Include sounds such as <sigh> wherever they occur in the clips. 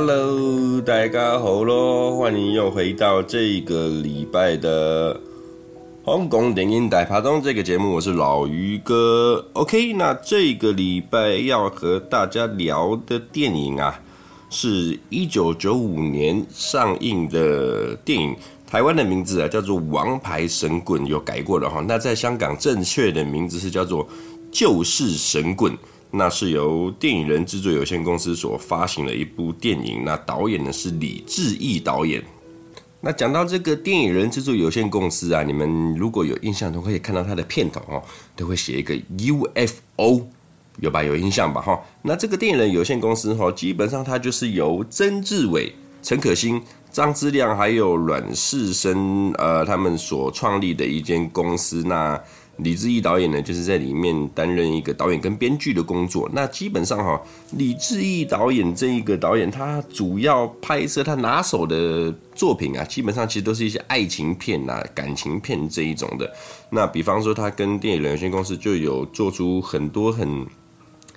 Hello，大家好喽！欢迎又回到这个礼拜的香港电影大趴中这个节目，我是老于哥。OK，那这个礼拜要和大家聊的电影啊，是一九九五年上映的电影，台湾的名字啊叫做《王牌神棍》，有改过了哈。那在香港正确的名字是叫做《救世神棍》。那是由电影人制作有限公司所发行的一部电影，那导演呢是李志毅导演。那讲到这个电影人制作有限公司啊，你们如果有印象都可以看到它的片头哦，都会写一个 UFO，有吧？有印象吧？哈，那这个电影人有限公司哈，基本上它就是由曾志伟、陈可辛、张之亮还有阮世生呃他们所创立的一间公司。那李志毅导演呢，就是在里面担任一个导演跟编剧的工作。那基本上哈，李志毅导演这一个导演，他主要拍摄他拿手的作品啊，基本上其实都是一些爱情片呐、感情片这一种的。那比方说，他跟电影人有限公司就有做出很多很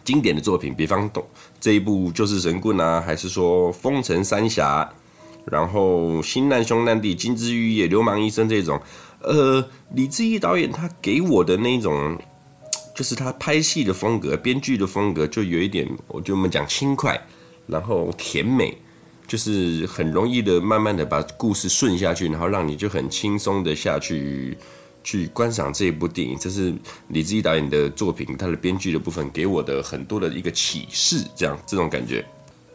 经典的作品，比方这一部《就是神棍》啊，还是说《风尘三侠》，然后《新难兄难弟》、《金枝玉叶》、《流氓医生》这种。呃，李志毅导演他给我的那种，<tsk> 就是他拍戏的风格、编剧的风格，就有一点，我就我们讲轻快，然后甜美，就是很容易的，慢慢的把故事顺下去，然后让你就很轻松的下去去观赏这一部电影。这是李志毅导演的作品，他的编剧的部分给我的很多的一个启示，这样这种感觉。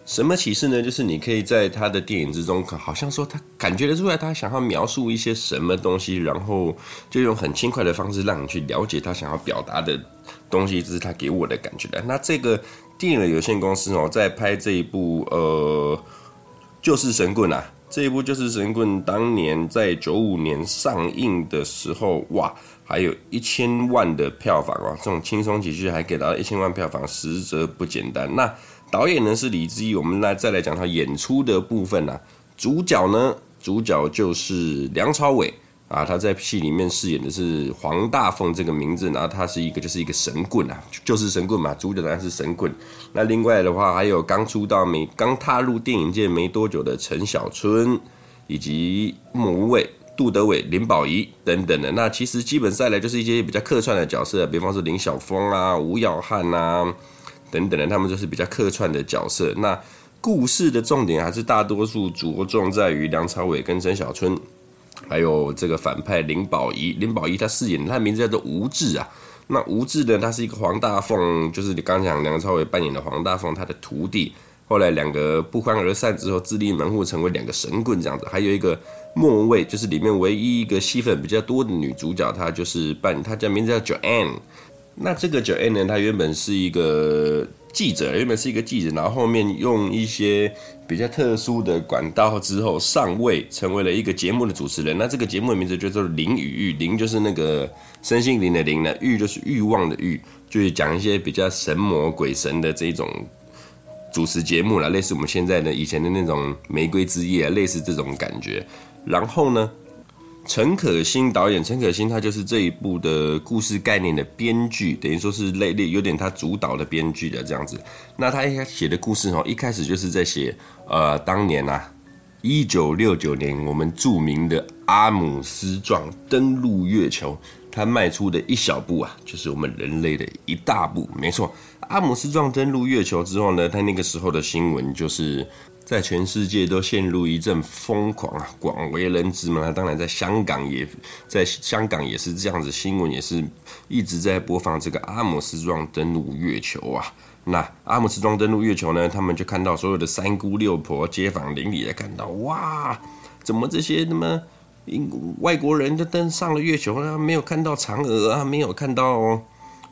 什么启示呢？就是你可以在他的电影之中，好像说他感觉得出来，他想要描述一些什么东西，然后就用很轻快的方式让你去了解他想要表达的东西，这是他给我的感觉的。那这个电影有限公司哦，在拍这一部呃《就是神棍》啊，这一部《就是神棍》当年在九五年上映的时候，哇，还有一千万的票房啊，这种轻松喜剧还给到一千万票房，实则不简单。那导演呢是李志毅，我们来再来讲他演出的部分啊。主角呢，主角就是梁朝伟啊，他在戏里面饰演的是黄大凤这个名字，然后他是一个就是一个神棍啊，就是神棍嘛。主角当然是神棍。那另外的话，还有刚出道没刚踏入电影界没多久的陈小春，以及莫文蔚、杜德伟、林保怡等等的。那其实基本上来就是一些比较客串的角色，比方说林晓峰啊、吴耀汉啊。等等的，他们就是比较客串的角色。那故事的重点还是大多数着重在于梁朝伟跟陈小春，还有这个反派林保怡。林保怡他饰演，他的名字叫做吴志啊。那吴志呢，他是一个黄大凤，就是你刚讲梁朝伟扮演的黄大凤他的徒弟。后来两个不欢而散之后，自立门户，成为两个神棍这样子。还有一个莫文蔚，就是里面唯一一个戏份比较多的女主角，她就是扮，她叫名字叫 Joanne。那这个 9N 呢，他原本是一个记者，原本是一个记者，然后后面用一些比较特殊的管道之后上位，成为了一个节目的主持人。那这个节目的名字叫做《灵与欲》，灵就是那个身心灵的灵呢，欲就是欲望的欲，就是讲一些比较神魔鬼神的这种主持节目啦，类似我们现在的以前的那种《玫瑰之夜》，类似这种感觉。然后呢，陈可辛导演，陈可辛他就是这一部的故事概念的编剧，等于说是类类有点他主导的编剧的这样子。那他一开始写的故事哦，一开始就是在写，呃，当年啊，一九六九年我们著名的阿姆斯壮登陆月球，他迈出的一小步啊，就是我们人类的一大步。没错，阿姆斯壮登陆月球之后呢，他那个时候的新闻就是。在全世界都陷入一阵疯狂啊，广为人知嘛。那当然，在香港也在香港也是这样子，新闻也是一直在播放这个阿姆斯壮登陆月球啊。那阿姆斯壮登陆月球呢，他们就看到所有的三姑六婆、街坊邻里也看到，哇，怎么这些那么英外国人就登上了月球呢？没有看到嫦娥啊，没有看到。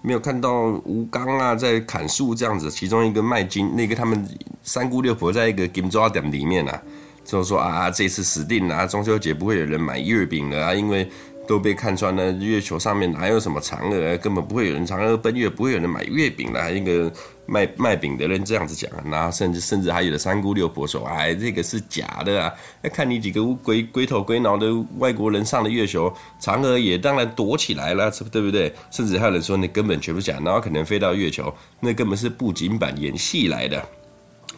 没有看到吴刚啊，在砍树这样子。其中一个卖金，那个他们三姑六婆在一个金抓店里面啊，就说啊，这次死定了啊，中秋节不会有人买月饼了啊，因为。都被看穿了，月球上面哪有什么嫦娥，根本不会有人嫦娥奔月，不会有人买月饼的。一个卖卖饼的人这样子讲，然后甚至甚至还有的三姑六婆说，哎，这个是假的啊！看你几个龟龟头龟脑的外国人上了月球，嫦娥也当然躲起来了，对不对？甚至还有人说，那根本全部假，然后可能飞到月球，那根本是布景版演戏来的。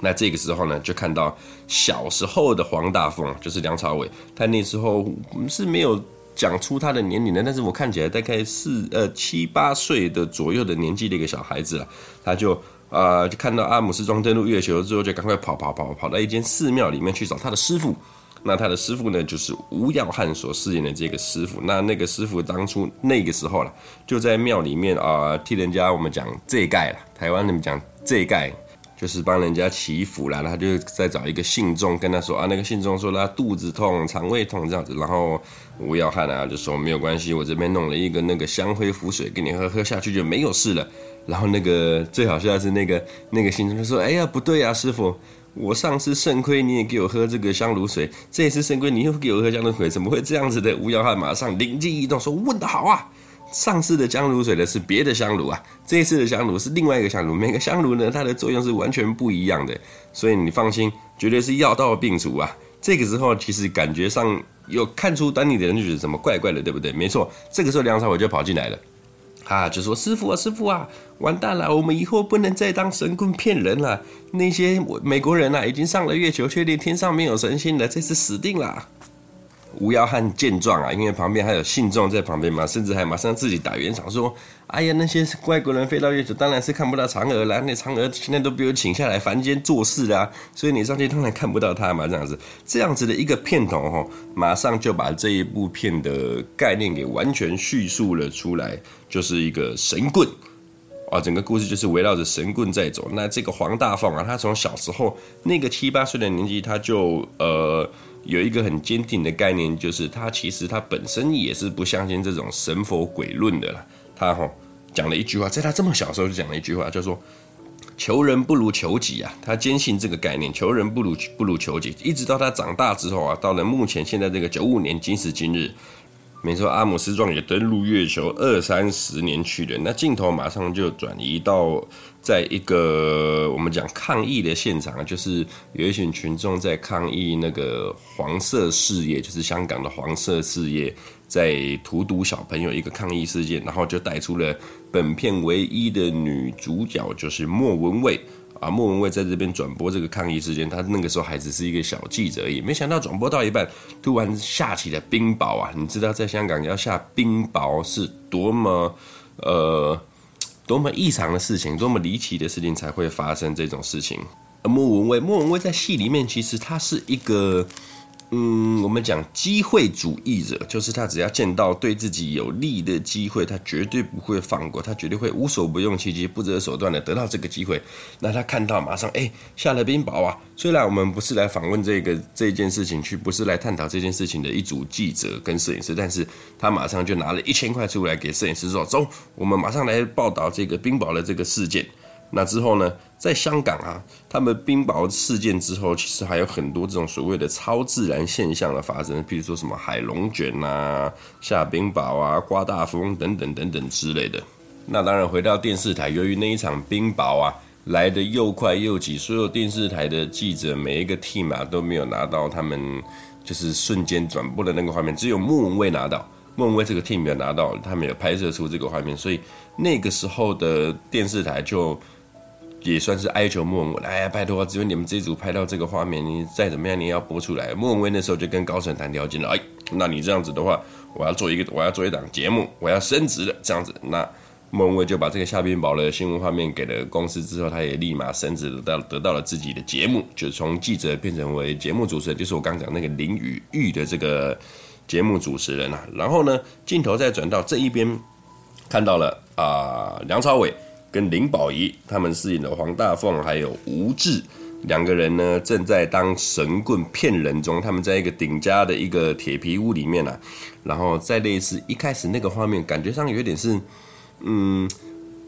那这个时候呢，就看到小时候的黄大凤，就是梁朝伟，他那时候是没有讲出他的年龄呢，但是我看起来大概四呃七八岁的左右的年纪的一个小孩子啊，他就啊、就看到阿姆斯壮登陆月球之后，就赶快跑跑跑跑到一间寺庙里面去找他的师傅。那他的师傅呢，就是吴耀汉所饰演的这个师傅。那那个师傅当初那个时候了，就在庙里面啊、替人家我们讲这盖了，台湾人讲这盖。就是帮人家祈福啦，他就在找一个信众跟他说啊，那个信众说他肚子痛、肠胃痛这样子，然后吴耀汉啊就说没有关系，我这边弄了一个那个香灰符水给你喝，喝下去就没有事了。然后那个最好笑的是那个那个信众就说，哎呀不对呀，师傅，我上次肾亏你也给我喝这个香炉水，这一次肾亏你又给我喝香炉水，怎么会这样子的？吴耀汉马上灵机一动说，问得好啊。上次的香炉水的是别的香炉啊，这一次的香炉是另外一个香炉。每个香炉呢，它的作用是完全不一样的，所以你放心，绝对是药到病除啊。这个时候其实感觉上有看出端倪的人就觉得怎么怪怪的，对不对？没错，这个时候梁朝伟就跑进来了，啊，就说师傅啊，师傅啊，完蛋了，我们以后不能再当神棍骗人了。那些美国人啊，已经上了月球，确定天上没有神仙了，这次死定了。吴耀汉见状啊，因为旁边还有信众在旁边嘛，甚至还马上自己打圆场说：“哎呀，那些外国人飞到月球，当然是看不到嫦娥了。那嫦娥现在都被我请下来凡间做事啦，所以你上去当然看不到他嘛。这样子，这样子的一个片头吼，马上就把这一部片的概念给完全叙述了出来，就是一个神棍啊，整个故事就是围绕着神棍在走。那这个黄大凤啊，他从小时候那个七八岁的年纪，他就呃。”有一个很坚定的概念，就是他其实他本身也是不相信这种神佛鬼论的啦。他哈讲了一句话，在他这么小的时候就讲了一句话，就说“求人不如求己”啊。他坚信这个概念，“求人不如不如求己”，一直到他长大之后啊，到了目前现在这个九五年今时今日。没错，阿姆斯壮也登陆月球二三十年去了。那镜头马上就转移到在一个我们讲抗议的现场，就是有一群群众在抗议那个黄色事业，就是香港的黄色事业在荼毒小朋友一个抗议事件，然后就带出了本片唯一的女主角，就是莫文蔚。啊，莫文蔚在这边转播这个抗议事件，他那个时候还只是一个小记者而已，没想到转播到一半，突然下起了冰雹啊！你知道在香港要下冰雹是多么呃多么异常的事情，多么离奇的事情才会发生这种事情。而莫文蔚，莫文蔚在戏里面其实他是一个。嗯，我们讲机会主义者，就是他只要见到对自己有利的机会，他绝对不会放过，他绝对会无所不用其极、不择手段的得到这个机会。那他看到马上，哎，下了冰雹啊！虽然我们不是来访问这个这件事情，去不是来探讨这件事情的一组记者跟摄影师，但是他马上就拿了一千块出来给摄影师说：“走，我们马上来报道这个冰雹的这个事件。”那之后呢，在香港啊，他们冰雹事件之后，其实还有很多这种所谓的超自然现象的发生，比如说什么海龙卷啊、下冰雹啊、刮大风等等等等之类的。那当然回到电视台，由于那一场冰雹啊来得又快又急，所有电视台的记者每一个 team 啊都没有拿到他们就是瞬间转播的那个画面，只有莫文蔚拿到。莫文蔚这个 team 没有拿到，他没有拍摄出这个画面，所以那个时候的电视台就。也算是哀求莫文蔚，哎呀，拜托，只有你们这一组拍到这个画面，你再怎么样，你也要播出来。莫文蔚那时候就跟高层谈条件了，哎，那你这样子的话，我要做一个，我要做一档节目，我要升职了，这样子。那莫文蔚就把这个下冰雹的新闻画面给了公司之后，他也立马升职，得到得到了自己的节目，就从记者变成为节目主持人，就是我刚讲那个林雨玉的这个节目主持人啊。然后呢，镜头再转到这一边，看到了啊、梁朝伟。跟林保怡他们饰演的黄大凤还有吴志两个人呢，正在当神棍骗人中。他们在一个顶家的一个铁皮屋里面啊，然后在类似一开始那个画面，感觉上有点是嗯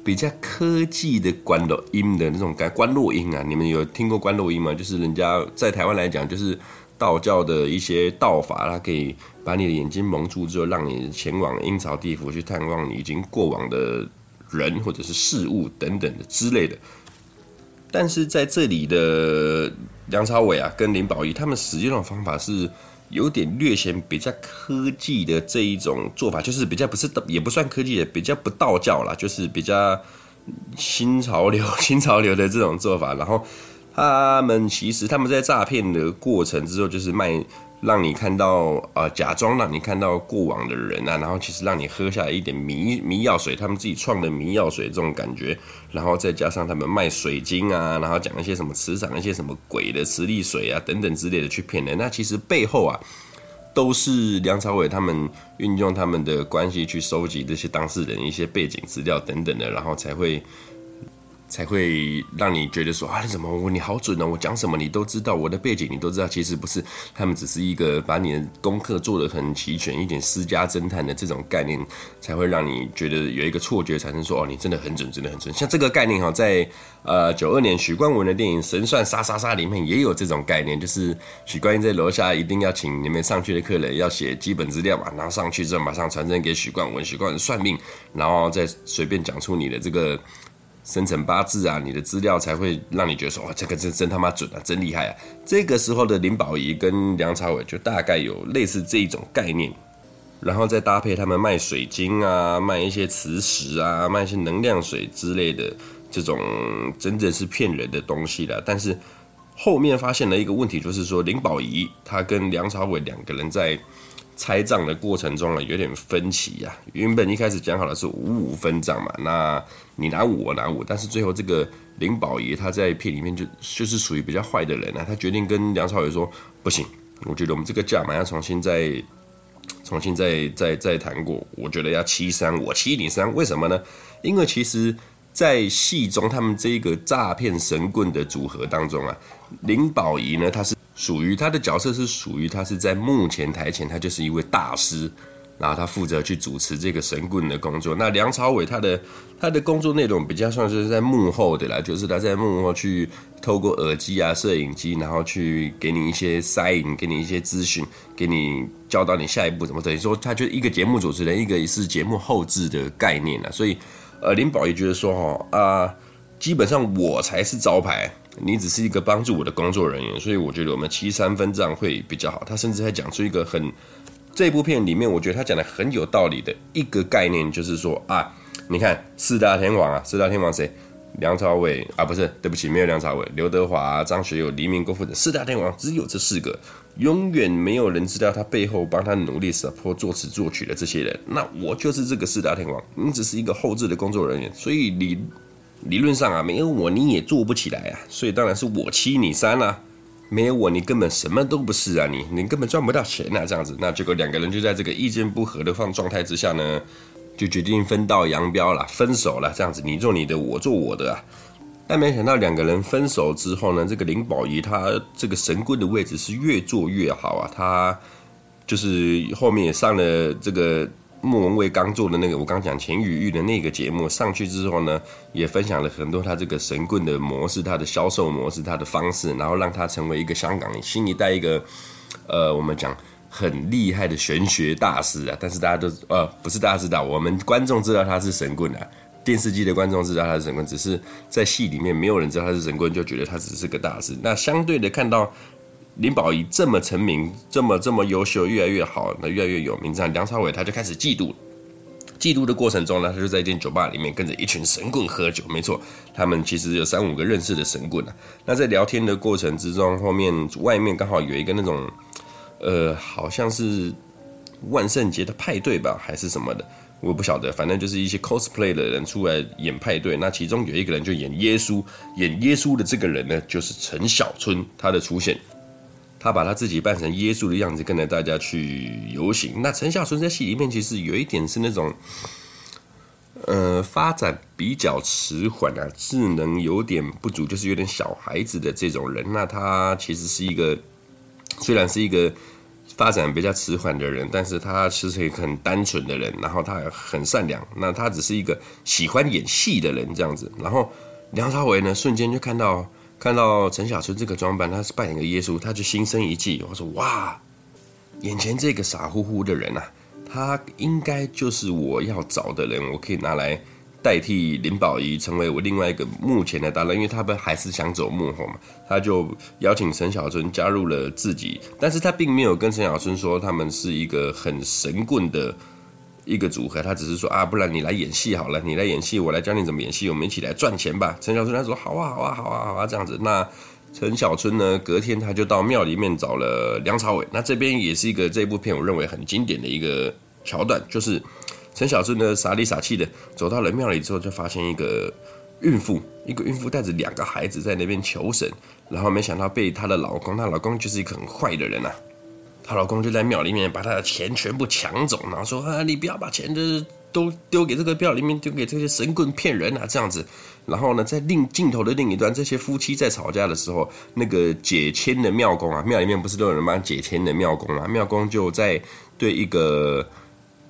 比较科技的观落阴的那种感。观录音啊，你们有听过观录音吗？就是人家在台湾来讲，就是道教的一些道法，它可以把你的眼睛蒙住之后，让你前往阴曹地府去探望你已经过往的。人或者是事物等等的之类的，但是在这里的梁朝伟啊跟林保怡他们使用的方法是有点略显比较科技的这一种做法，就是比较不是也不算科技的，比较不道教啦，就是比较新潮流 <laughs> 新潮流的这种做法，然后。他们其实他们在诈骗的过程之后，就是卖。让你看到呃，假装让你看到过往的人啊，然后其实让你喝下一点迷迷药水，他们自己创的迷药水这种感觉，然后再加上他们卖水晶啊，然后讲一些什么磁场、一些什么鬼的磁力水啊等等之类的去骗人。那其实背后啊，都是梁朝伟他们运用他们的关系去收集这些当事人一些背景资料等等的，然后才会。才会让你觉得说啊，你怎么我你好准哦，我讲什么你都知道，我的背景你都知道。其实不是，他们只是一个把你的功课做得很齐全，一点私家侦探的这种概念，才会让你觉得有一个错觉产生说，哦，你真的很准，真的很准。像这个概念哈，在呃九二年许冠文的电影《神算杀杀杀》里面也有这种概念，就是许冠英在楼下一定要请你们上去的客人要写基本资料嘛，然后上去之后马上传真给许冠文，许冠文算命，然后再随便讲出你的这个。生辰八字啊，你的资料才会让你觉得说，哇，这个真真他妈准啊，真厉害啊！这个时候的林保怡跟梁朝伟就大概有类似这一种概念，然后再搭配他们卖水晶啊，卖一些磁石啊，卖一些能量水之类的这种，真正是骗人的东西了。但是后面发现了一个问题，就是说林保怡他跟梁朝伟两个人在。拆账的过程中呢，有点分歧呀、啊。原本一开始讲好的是五五分账嘛，那你拿五，我拿五。但是最后这个林保怡他在片里面就就是属于比较坏的人啊，他决定跟梁朝伟说不行，我觉得我们这个价码要重新再重新再再再谈过。我觉得要七三，我七你三，为什么呢？因为其实，在戏中他们这个诈骗神棍的组合当中啊，林保怡呢，他是。属于他的角色是属于他是在幕前台前，他就是一位大师，然后他负责去主持这个神棍的工作。那梁朝伟他的他的工作内容比较算是在幕后的啦，就是他在幕后去透过耳机啊、摄影机，然后去给你一些 sign，给你一些资讯，给你教导你下一步怎么。等于说，他就是一个节目主持人，一个也是节目后制的概念啦。所以，呃，林宝也觉得说，哈啊，基本上我才是招牌。你只是一个帮助我的工作人员，所以我觉得我们七三分账会比较好。他甚至还讲出一个很这部片里面，我觉得他讲的很有道理的一个概念，就是说啊，你看四大天王啊，四大天王谁？梁朝伟啊，不是，对不起，没有梁朝伟，刘德华、张学友、黎明、郭富城，四大天王只有这四个，永远没有人知道他背后帮他努力 support 作词作曲的这些人。那我就是这个四大天王，你只是一个后置的工作人员，所以你。理论上啊，没有我你也做不起来啊，所以当然是我七你三啊，没有我你根本什么都不是啊，你你根本赚不到钱啊，这样子，那结果两个人就在这个意见不合的放状态之下呢，就决定分道扬镳了，分手了，这样子，你做你的，我做我的啊。但没想到两个人分手之后呢，这个林保怡他这个神棍的位置是越做越好啊，他就是后面也上了这个。莫文蔚刚做的那个，我刚讲钱雨玉的那个节目上去之后呢，也分享了很多他这个神棍的模式、他的销售模式、他的方式，然后让他成为一个香港新一代一个，呃，我们讲很厉害的玄学大师啊。但是大家都呃不是大家知道，我们观众知道他是神棍啊，电视机的观众知道他是神棍，只是在戏里面没有人知道他是神棍，就觉得他只是个大师。那相对的看到。林保怡这么成名，这么这么优秀，越来越好，那越来越有名。这样，梁朝伟他就开始嫉妒。嫉妒的过程中呢，他就在一间酒吧里面跟着一群神棍喝酒。没错，他们其实有三五个认识的神棍啊。那在聊天的过程之中，后面外面刚好有一个那种，呃，好像是万圣节的派对吧，还是什么的，我不晓得。反正就是一些 cosplay 的人出来演派对。那其中有一个人就演耶稣，演耶稣的这个人呢，就是陈小春，他的出现。他把他自己扮成耶稣的样子，跟着大家去游行。那陈小春在戏里面其实有一点是那种，呃，发展比较迟缓啊，智能有点不足，就是有点小孩子的这种人。那他其实是一个，虽然是一个发展比较迟缓的人，但是他其实一个很单纯的人，然后他很善良。那他只是一个喜欢演戏的人这样子。然后梁朝伟呢，瞬间就看到。看到陈小春这个装扮，他是扮演个耶稣，他就心生一计。我说：“哇，眼前这个傻乎乎的人啊，他应该就是我要找的人，我可以拿来代替林保怡，成为我另外一个幕前的搭档。因为他们还是想走幕后嘛，他就邀请陈小春加入了自己，但是他并没有跟陈小春说他们是一个很神棍的。”一个组合，他只是说啊，不然你来演戏好了，你来演戏，我来教你怎么演戏，我们一起来赚钱吧。陈小春他说好啊，好啊，好啊，好啊，这样子。那陈小春呢，隔天他就到庙里面找了梁朝伟。那这边也是一个这部片我认为很经典的一个桥段，就是陈小春呢傻里傻气的走到了庙里之后，就发现一个孕妇，一个孕妇带着两个孩子在那边求神，然后没想到被她的老公，她老公就是一个很坏的人、啊。她老公就在庙里面把她的钱全部抢走，然后说啊，你不要把钱的都丢给这个庙里面，丢给这些神棍骗人啊，这样子。然后呢，在另镜头的另一端，这些夫妻在吵架的时候，那个解签的庙公啊，庙里面不是都有人帮解签的庙公啊，庙公就在对一个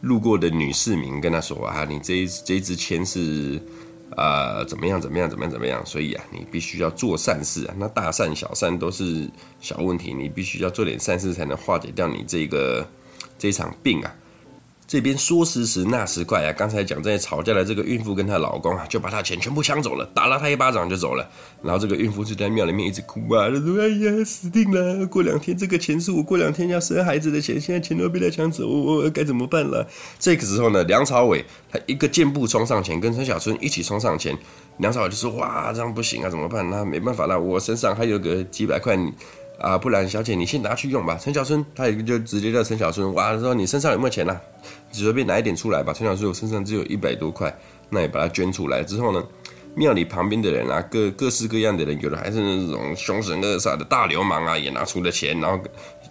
路过的女市民跟他说啊，你这一这一支签是、呃、怎么样怎么样怎么样怎么样，所以啊，你必须要做善事啊，那大善小善都是小问题，你必须要做点善事才能化解掉你这个这场病啊。这边说时迟那时快啊！刚才讲在吵架的这个孕妇跟她老公啊，就把她钱全部抢走了，打了她一巴掌就走了。然后这个孕妇就在庙里面一直哭啊，说：“哎呀，死定了！过两天这个钱是我过两天要生孩子的钱，现在钱都被他抢走，我该怎么办了？”这个时候呢，梁朝伟他一个箭步冲上前，跟陈小春一起冲上前。梁朝伟就说：“哇，这样不行啊，怎么办？那没办法了，我身上还有个几百块。”啊，不然小姐你先拿去用吧。陈小春他也就直接叫陈小春，哇，说你身上有没有钱呐、啊？随便拿一点出来吧。陈小春我身上只有一百多块，那也把它捐出来之后呢，庙里旁边的人啊，各各式各样的人，有的还是那种凶神恶煞的大流氓啊，也拿出了钱，然后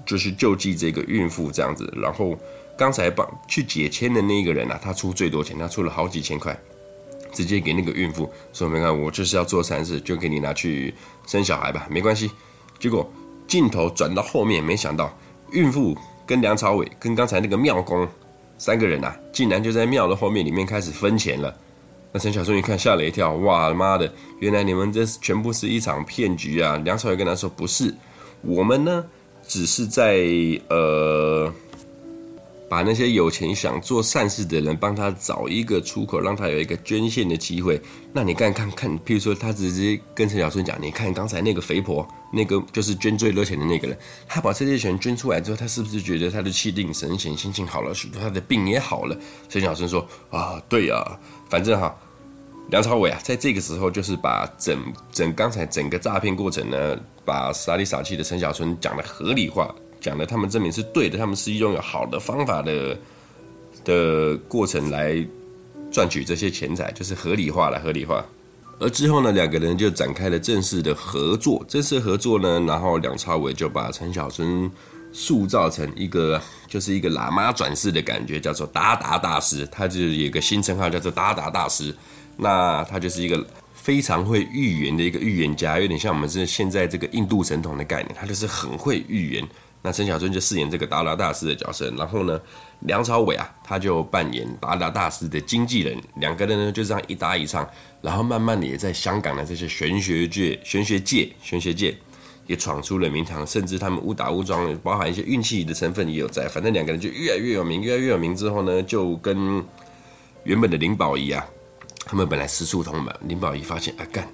就是救济这个孕妇这样子。然后刚才帮去解签的那个人啊，他出最多钱，他出了好几千块，直接给那个孕妇说：“没看我就是要做善事，就给你拿去生小孩吧，没关系。”结果。镜头转到后面，没想到孕妇跟梁朝伟跟刚才那个庙工三个人啊，竟然就在庙的后面里面开始分钱了。那陈小春一看吓了一跳，哇妈的，原来你们这全部是一场骗局啊！梁朝伟跟他说：“不是，我们呢，只是在呃。”把那些有钱想做善事的人帮他找一个出口，让他有一个捐献的机会。那你看看看，譬如说他直接跟陈小春讲：“你看刚才那个肥婆，那个就是捐最多钱的那个人，他把这些钱捐出来之后，他是不是觉得他的气定神闲，心情好了许多，他的病也好了？”陈小春说：“啊，对呀、啊，反正哈，梁朝伟啊，在这个时候就是把整整刚才整个诈骗过程呢，把傻里傻气的陈小春讲的合理化。”讲的他们证明是对的，他们是拥有好的方法的的过程来赚取这些钱财，就是合理化了，合理化。而之后呢，两个人就展开了正式的合作。正式合作呢，然后梁朝伟就把陈小春塑造成一个就是一个喇嘛转世的感觉，叫做达达大师。他就有一个新称号叫做达达大师。那他就是一个非常会预言的一个预言家，有点像我们是现在这个印度神童的概念，他就是很会预言。那陈小春就饰演这个达达大师的角色，然后呢，梁朝伟啊，他就扮演达达大师的经纪人，两个人呢就这样一搭一唱，然后慢慢的也在香港的这些玄学界、玄学界、玄学界也闯出了名堂，甚至他们误打误撞，包含一些运气的成分也有在，反正两个人就越来越有名，越来越有名之后呢，就跟原本的林保怡啊，他们本来师出同门，林保怡发现啊，干，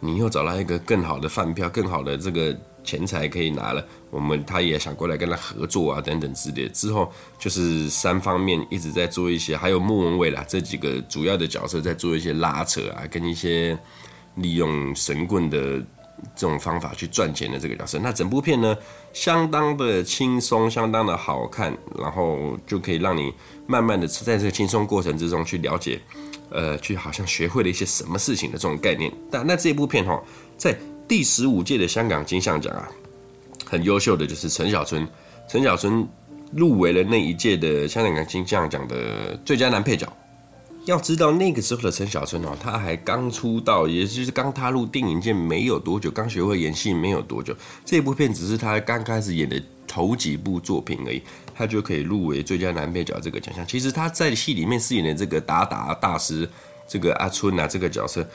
你又找到一个更好的饭票，更好的这个。钱财可以拿了，我们他也想过来跟他合作啊，等等之类。之后就是三方面一直在做一些，还有莫文蔚啦这几个主要的角色在做一些拉扯啊，跟一些利用神棍的这种方法去赚钱的这个角色。那整部片呢，相当的轻松，相当的好看，然后就可以让你慢慢的在这个轻松过程之中去了解，呃，去好像学会了一些什么事情的这种概念。但那这部片哈，在第十五届的香港金像奖啊，很优秀的就是陈小春，陈小春入围了那一届的香港金像奖的最佳男配角。要知道那个时候的陈小春哦，他还刚出道，也就是刚踏入电影界没有多久，刚学会演戏没有多久。这部片只是他刚开始演的头几部作品而已，他就可以入围最佳男配角这个奖项。其实他在戏里面饰演的这个达达大师，这个阿春啊这个角色。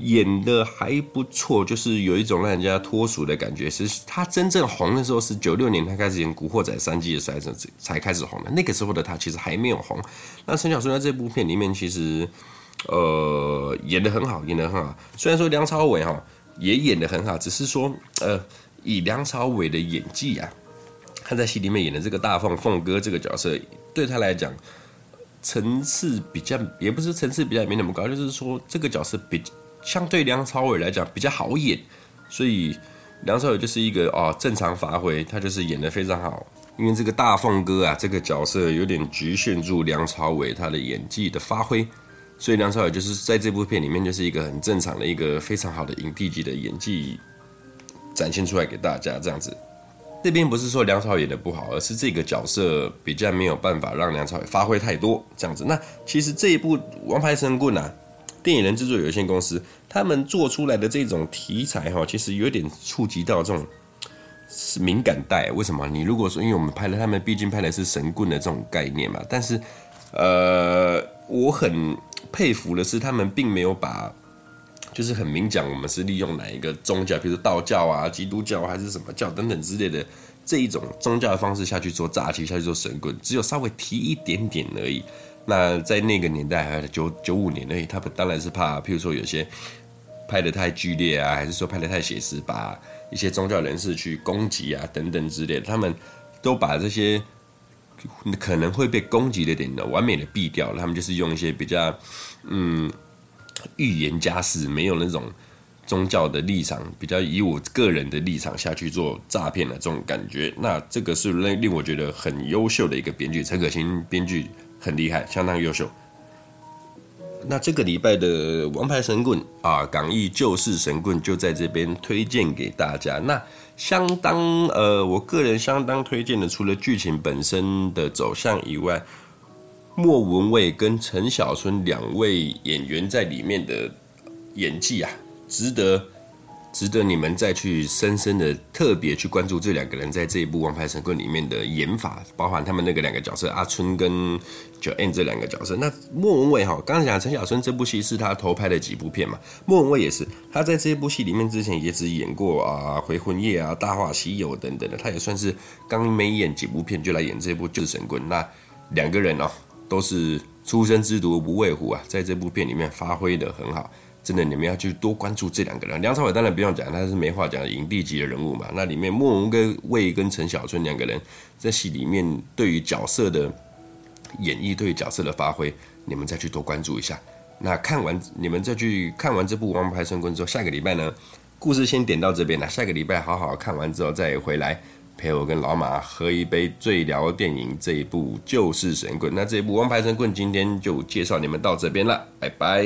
演的还不错，就是有一种让人家脱俗的感觉。其实他真正红的时候是九六年，他开始演《古惑仔三季》的时候才开始红的。那个时候的他其实还没有红。那陈小春在这部片里面其实，呃，演得很好，演得很好。虽然说梁朝伟哈也演得很好，只是说，呃，以梁朝伟的演技啊，他在戏里面演的这个大凤凤哥这个角色，对他来讲层次比较，也不是层次比较没那么高，就是说这个角色比。相对梁朝伟来讲比较好演，所以梁朝伟就是一个哦正常发挥，他就是演得非常好。因为这个大凤哥啊，这个角色有点局限住梁朝伟他的演技的发挥，所以梁朝伟就是在这部片里面就是一个很正常的一个非常好的影帝级的演技展现出来给大家这样子。这边不是说梁朝伟演的不好，而是这个角色比较没有办法让梁朝伟发挥太多这样子。那其实这一部《王牌神棍》啊，电影人制作有限公司他们做出来的这种题材哈，其实有点触及到这种是敏感带。为什么？你如果说，因为我们拍的，他们毕竟拍的是神棍的这种概念嘛。但是，呃，我很佩服的是，他们并没有把。就是很明讲，我们是利用哪一个宗教，比如道教啊、基督教还是什么教等等之类的这一种宗教的方式下去做诈欺，下去做神棍，只有稍微提一点点而已。那在那个年代，九九五年而已，他们当然是怕，譬如说有些拍得太剧烈啊，还是说拍得太写实，把一些宗教人士去攻击啊等等之类的，他们都把这些可能会被攻击的点呢，完美的避掉了。他们就是用一些比较嗯。预言家是没有那种宗教的立场，比较以我个人的立场下去做诈骗的这种感觉。那这个是令令我觉得很优秀的一个编剧，陈可辛编剧很厉害，相当优秀。那这个礼拜的《王牌神棍》啊，港译《救世神棍》就在这边推荐给大家。那相当呃，我个人相当推荐的，除了剧情本身的走向以外。莫文蔚跟陈小春两位演员在里面的演技啊，值得值得你们再去深深的特别去关注这两个人在这一部《王牌神棍》里面的演法，包含他们那个两个角色阿春跟九恩这两个角色。那莫文蔚哈，刚才讲陈小春这部戏是他头拍的几部片嘛，莫文蔚也是，他在这部戏里面之前也只演过啊《回魂夜》啊《大话西游》等等的，他也算是刚没演几部片就来演这部《救神棍》。那两个人哦。都是初生之犊不畏虎啊，在这部片里面发挥得很好，真的你们要去多关注这两个人。梁朝伟当然不用讲，他是没话讲影帝级的人物嘛。那里面莫文蔚跟陈小春两个人在戏里面对于角色的演绎，对于角色的发挥，你们再去多关注一下。那看完你们再去看完这部《王牌神棍》之后，下个礼拜呢，故事先点到这边了。下个礼拜好好看完之后再回来。陪我跟老马喝一杯，最聊电影这一部《就是神棍》。那这一部《王牌神棍》今天就介绍你们到这边了，拜拜。